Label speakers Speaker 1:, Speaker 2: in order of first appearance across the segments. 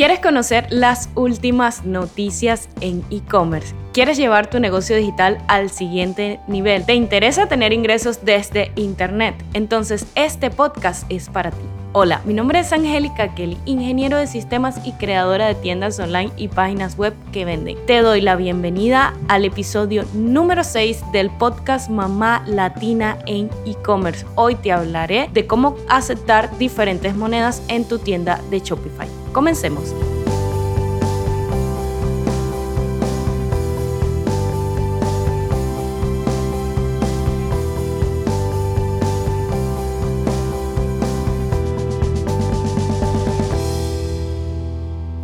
Speaker 1: ¿Quieres conocer las últimas noticias en e-commerce? ¿Quieres llevar tu negocio digital al siguiente nivel? ¿Te interesa tener ingresos desde Internet? Entonces este podcast es para ti. Hola, mi nombre es Angélica Kelly, ingeniero de sistemas y creadora de tiendas online y páginas web que venden. Te doy la bienvenida al episodio número 6 del podcast Mamá Latina en e-commerce. Hoy te hablaré de cómo aceptar diferentes monedas en tu tienda de Shopify. Comencemos.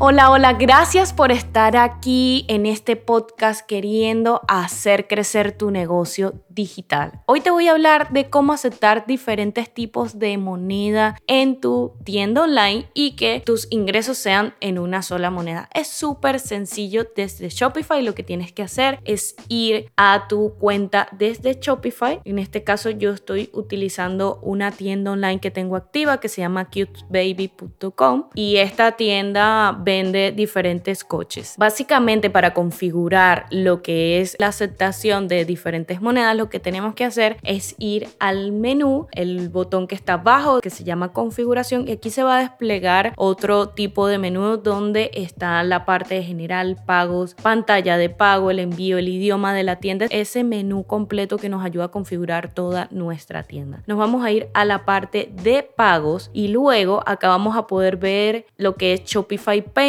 Speaker 1: Hola, hola, gracias por estar aquí en este podcast queriendo hacer crecer tu negocio digital. Hoy te voy a hablar de cómo aceptar diferentes tipos de moneda en tu tienda online y que tus ingresos sean en una sola moneda. Es súper sencillo desde Shopify. Lo que tienes que hacer es ir a tu cuenta desde Shopify. En este caso yo estoy utilizando una tienda online que tengo activa que se llama cutebaby.com y esta tienda vende diferentes coches. Básicamente para configurar lo que es la aceptación de diferentes monedas, lo que tenemos que hacer es ir al menú, el botón que está abajo que se llama configuración y aquí se va a desplegar otro tipo de menú donde está la parte de general, pagos, pantalla de pago, el envío, el idioma de la tienda, ese menú completo que nos ayuda a configurar toda nuestra tienda. Nos vamos a ir a la parte de pagos y luego acá vamos a poder ver lo que es Shopify Pay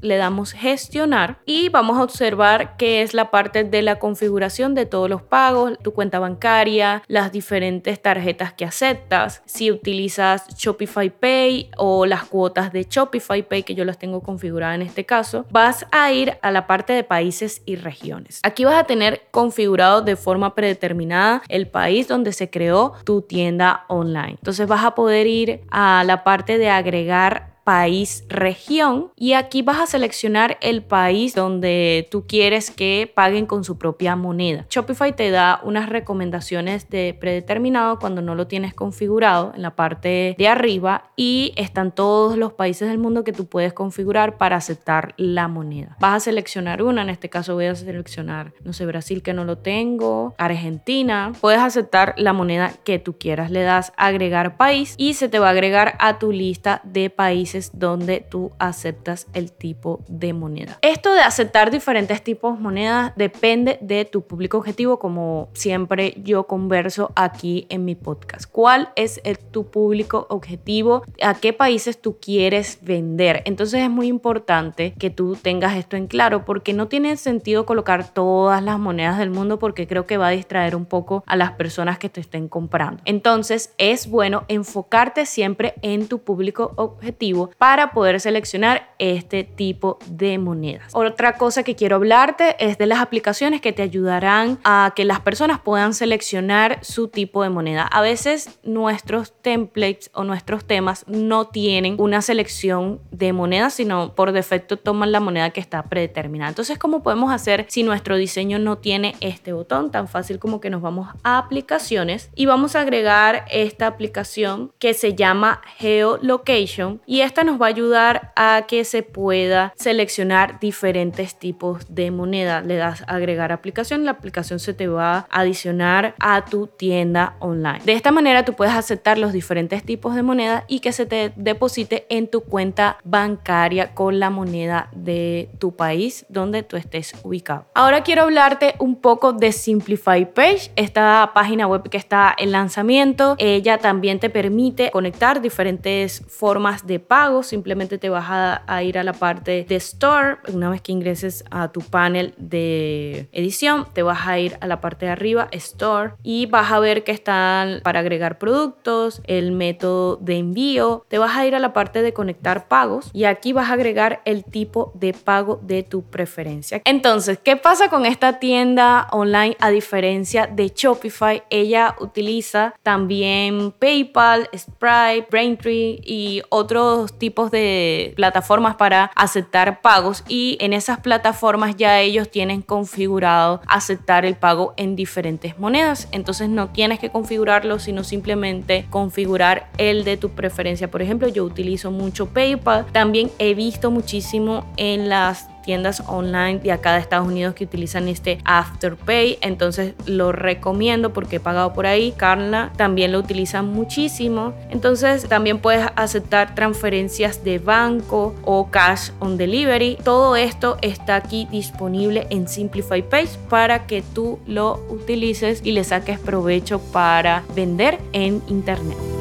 Speaker 1: le damos gestionar y vamos a observar que es la parte de la configuración de todos los pagos, tu cuenta bancaria, las diferentes tarjetas que aceptas, si utilizas Shopify Pay o las cuotas de Shopify Pay que yo las tengo configuradas en este caso, vas a ir a la parte de países y regiones. Aquí vas a tener configurado de forma predeterminada el país donde se creó tu tienda online. Entonces vas a poder ir a la parte de agregar país, región y aquí vas a seleccionar el país donde tú quieres que paguen con su propia moneda. Shopify te da unas recomendaciones de predeterminado cuando no lo tienes configurado en la parte de arriba y están todos los países del mundo que tú puedes configurar para aceptar la moneda. Vas a seleccionar una, en este caso voy a seleccionar, no sé, Brasil que no lo tengo, Argentina. Puedes aceptar la moneda que tú quieras. Le das agregar país y se te va a agregar a tu lista de países donde tú aceptas el tipo de moneda. Esto de aceptar diferentes tipos de monedas depende de tu público objetivo, como siempre yo converso aquí en mi podcast. ¿Cuál es tu público objetivo? ¿A qué países tú quieres vender? Entonces es muy importante que tú tengas esto en claro porque no tiene sentido colocar todas las monedas del mundo porque creo que va a distraer un poco a las personas que te estén comprando. Entonces es bueno enfocarte siempre en tu público objetivo para poder seleccionar este tipo de monedas. Otra cosa que quiero hablarte es de las aplicaciones que te ayudarán a que las personas puedan seleccionar su tipo de moneda. A veces nuestros templates o nuestros temas no tienen una selección de monedas, sino por defecto toman la moneda que está predeterminada. Entonces, ¿cómo podemos hacer si nuestro diseño no tiene este botón? Tan fácil como que nos vamos a aplicaciones y vamos a agregar esta aplicación que se llama Geolocation y esta nos va a ayudar a que se pueda seleccionar diferentes tipos de moneda. Le das agregar aplicación, la aplicación se te va a adicionar a tu tienda online. De esta manera tú puedes aceptar los diferentes tipos de moneda y que se te deposite en tu cuenta bancaria con la moneda de tu país donde tú estés ubicado. Ahora quiero hablarte un poco de Simplify Page, esta página web que está en lanzamiento. Ella también te permite conectar diferentes formas de pago simplemente te vas a, ir a la parte de Store. Una vez que ingreses a tu panel de edición, te vas a ir a la parte de arriba, Store, y vas a ver que están para agregar productos, el método de envío. Te vas a ir a la parte de conectar pagos y aquí vas a agregar el tipo de pago de tu preferencia. Entonces, ¿qué pasa con esta tienda online a diferencia de Shopify? Ella utiliza también PayPal, Stripe, Braintree y otros tipos de plataformas para aceptar pagos y en esas plataformas ya ellos tienen configurado aceptar el pago en diferentes monedas. Entonces no tienes que configurarlo, sino simplemente configurar el de tu preferencia. Por ejemplo, yo utilizo mucho PayPal. También he visto muchísimo en las tiendas online de acá de Estados Unidos que utilizan este Afterpay. Entonces lo recomiendo porque he pagado por ahí. Carla también lo utiliza muchísimo. Entonces también puedes aceptar transferencias de banco o cash on delivery. Todo esto está aquí disponible en Simplify Pay para que tú lo utilices y le saques provecho para vender en internet.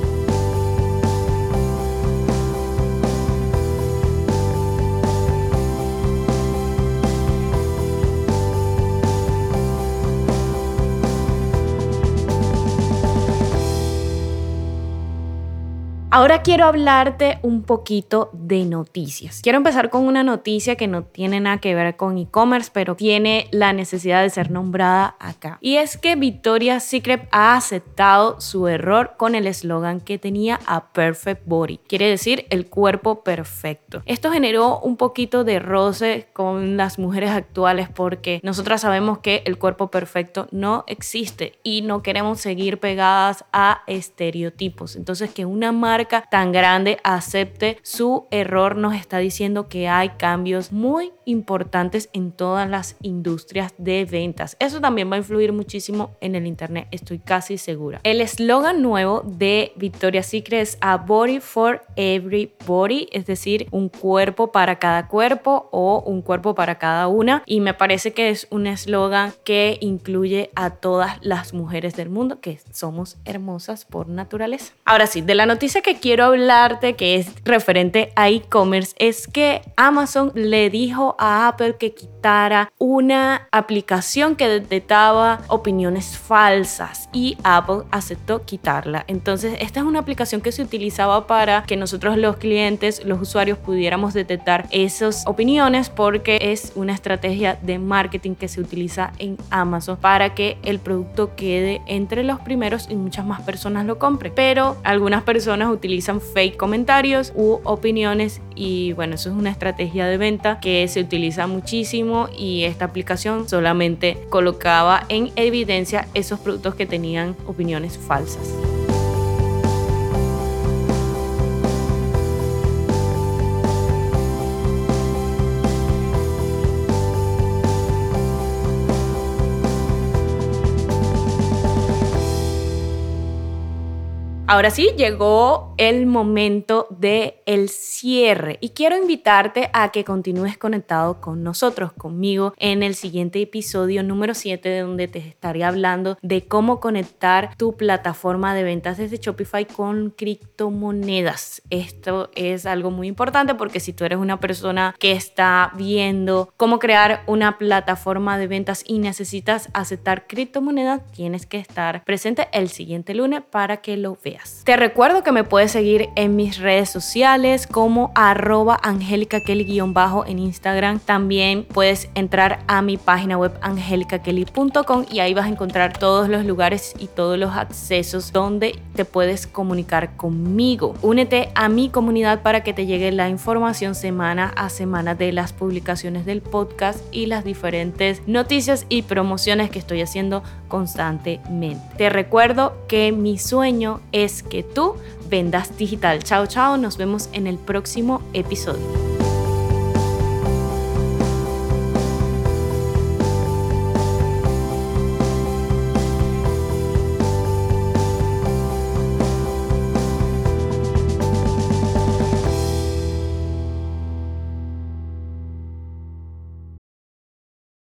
Speaker 1: Ahora quiero hablarte un poquito de noticias. Quiero empezar con una noticia que no tiene nada que ver con e-commerce, pero tiene la necesidad de ser nombrada acá. Y es que Victoria's Secret ha aceptado su error con el eslogan que tenía a Perfect Body, quiere decir el cuerpo perfecto. Esto generó un poquito de roce con las mujeres actuales porque nosotras sabemos que el cuerpo perfecto no existe y no queremos seguir pegadas a estereotipos. Entonces que una marca tan grande acepte su error nos está diciendo que hay cambios muy importantes en todas las industrias de ventas. Eso también va a influir muchísimo en el Internet, estoy casi segura. El eslogan nuevo de Victoria's Secret es A Body for Every Body, es decir, un cuerpo para cada cuerpo o un cuerpo para cada una. Y me parece que es un eslogan que incluye a todas las mujeres del mundo, que somos hermosas por naturaleza. Ahora sí, de la noticia que quiero hablarte, que es referente a e-commerce, es que Amazon le dijo a Apple que quitara una aplicación que detectaba opiniones falsas y Apple aceptó quitarla. Entonces, esta es una aplicación que se utilizaba para que nosotros los clientes, los usuarios, pudiéramos detectar esas opiniones porque es una estrategia de marketing que se utiliza en Amazon para que el producto quede entre los primeros y muchas más personas lo compren. Pero algunas personas utilizan fake comentarios u opiniones y bueno, eso es una estrategia de venta que se utiliza muchísimo y esta aplicación solamente colocaba en evidencia esos productos que tenían opiniones falsas. Ahora sí, llegó el momento de el cierre y quiero invitarte a que continúes conectado con nosotros, conmigo, en el siguiente episodio número 7 donde te estaré hablando de cómo conectar tu plataforma de ventas desde Shopify con criptomonedas. Esto es algo muy importante porque si tú eres una persona que está viendo cómo crear una plataforma de ventas y necesitas aceptar criptomonedas, tienes que estar presente el siguiente lunes para que lo veas. Te recuerdo que me puedes seguir en mis redes sociales como arroba bajo en Instagram. También puedes entrar a mi página web angelicakelly.com y ahí vas a encontrar todos los lugares y todos los accesos donde te puedes comunicar conmigo. Únete a mi comunidad para que te llegue la información semana a semana de las publicaciones del podcast y las diferentes noticias y promociones que estoy haciendo constantemente. Te recuerdo que mi sueño es que tú vendas digital. Chao, chao, nos vemos en el próximo episodio.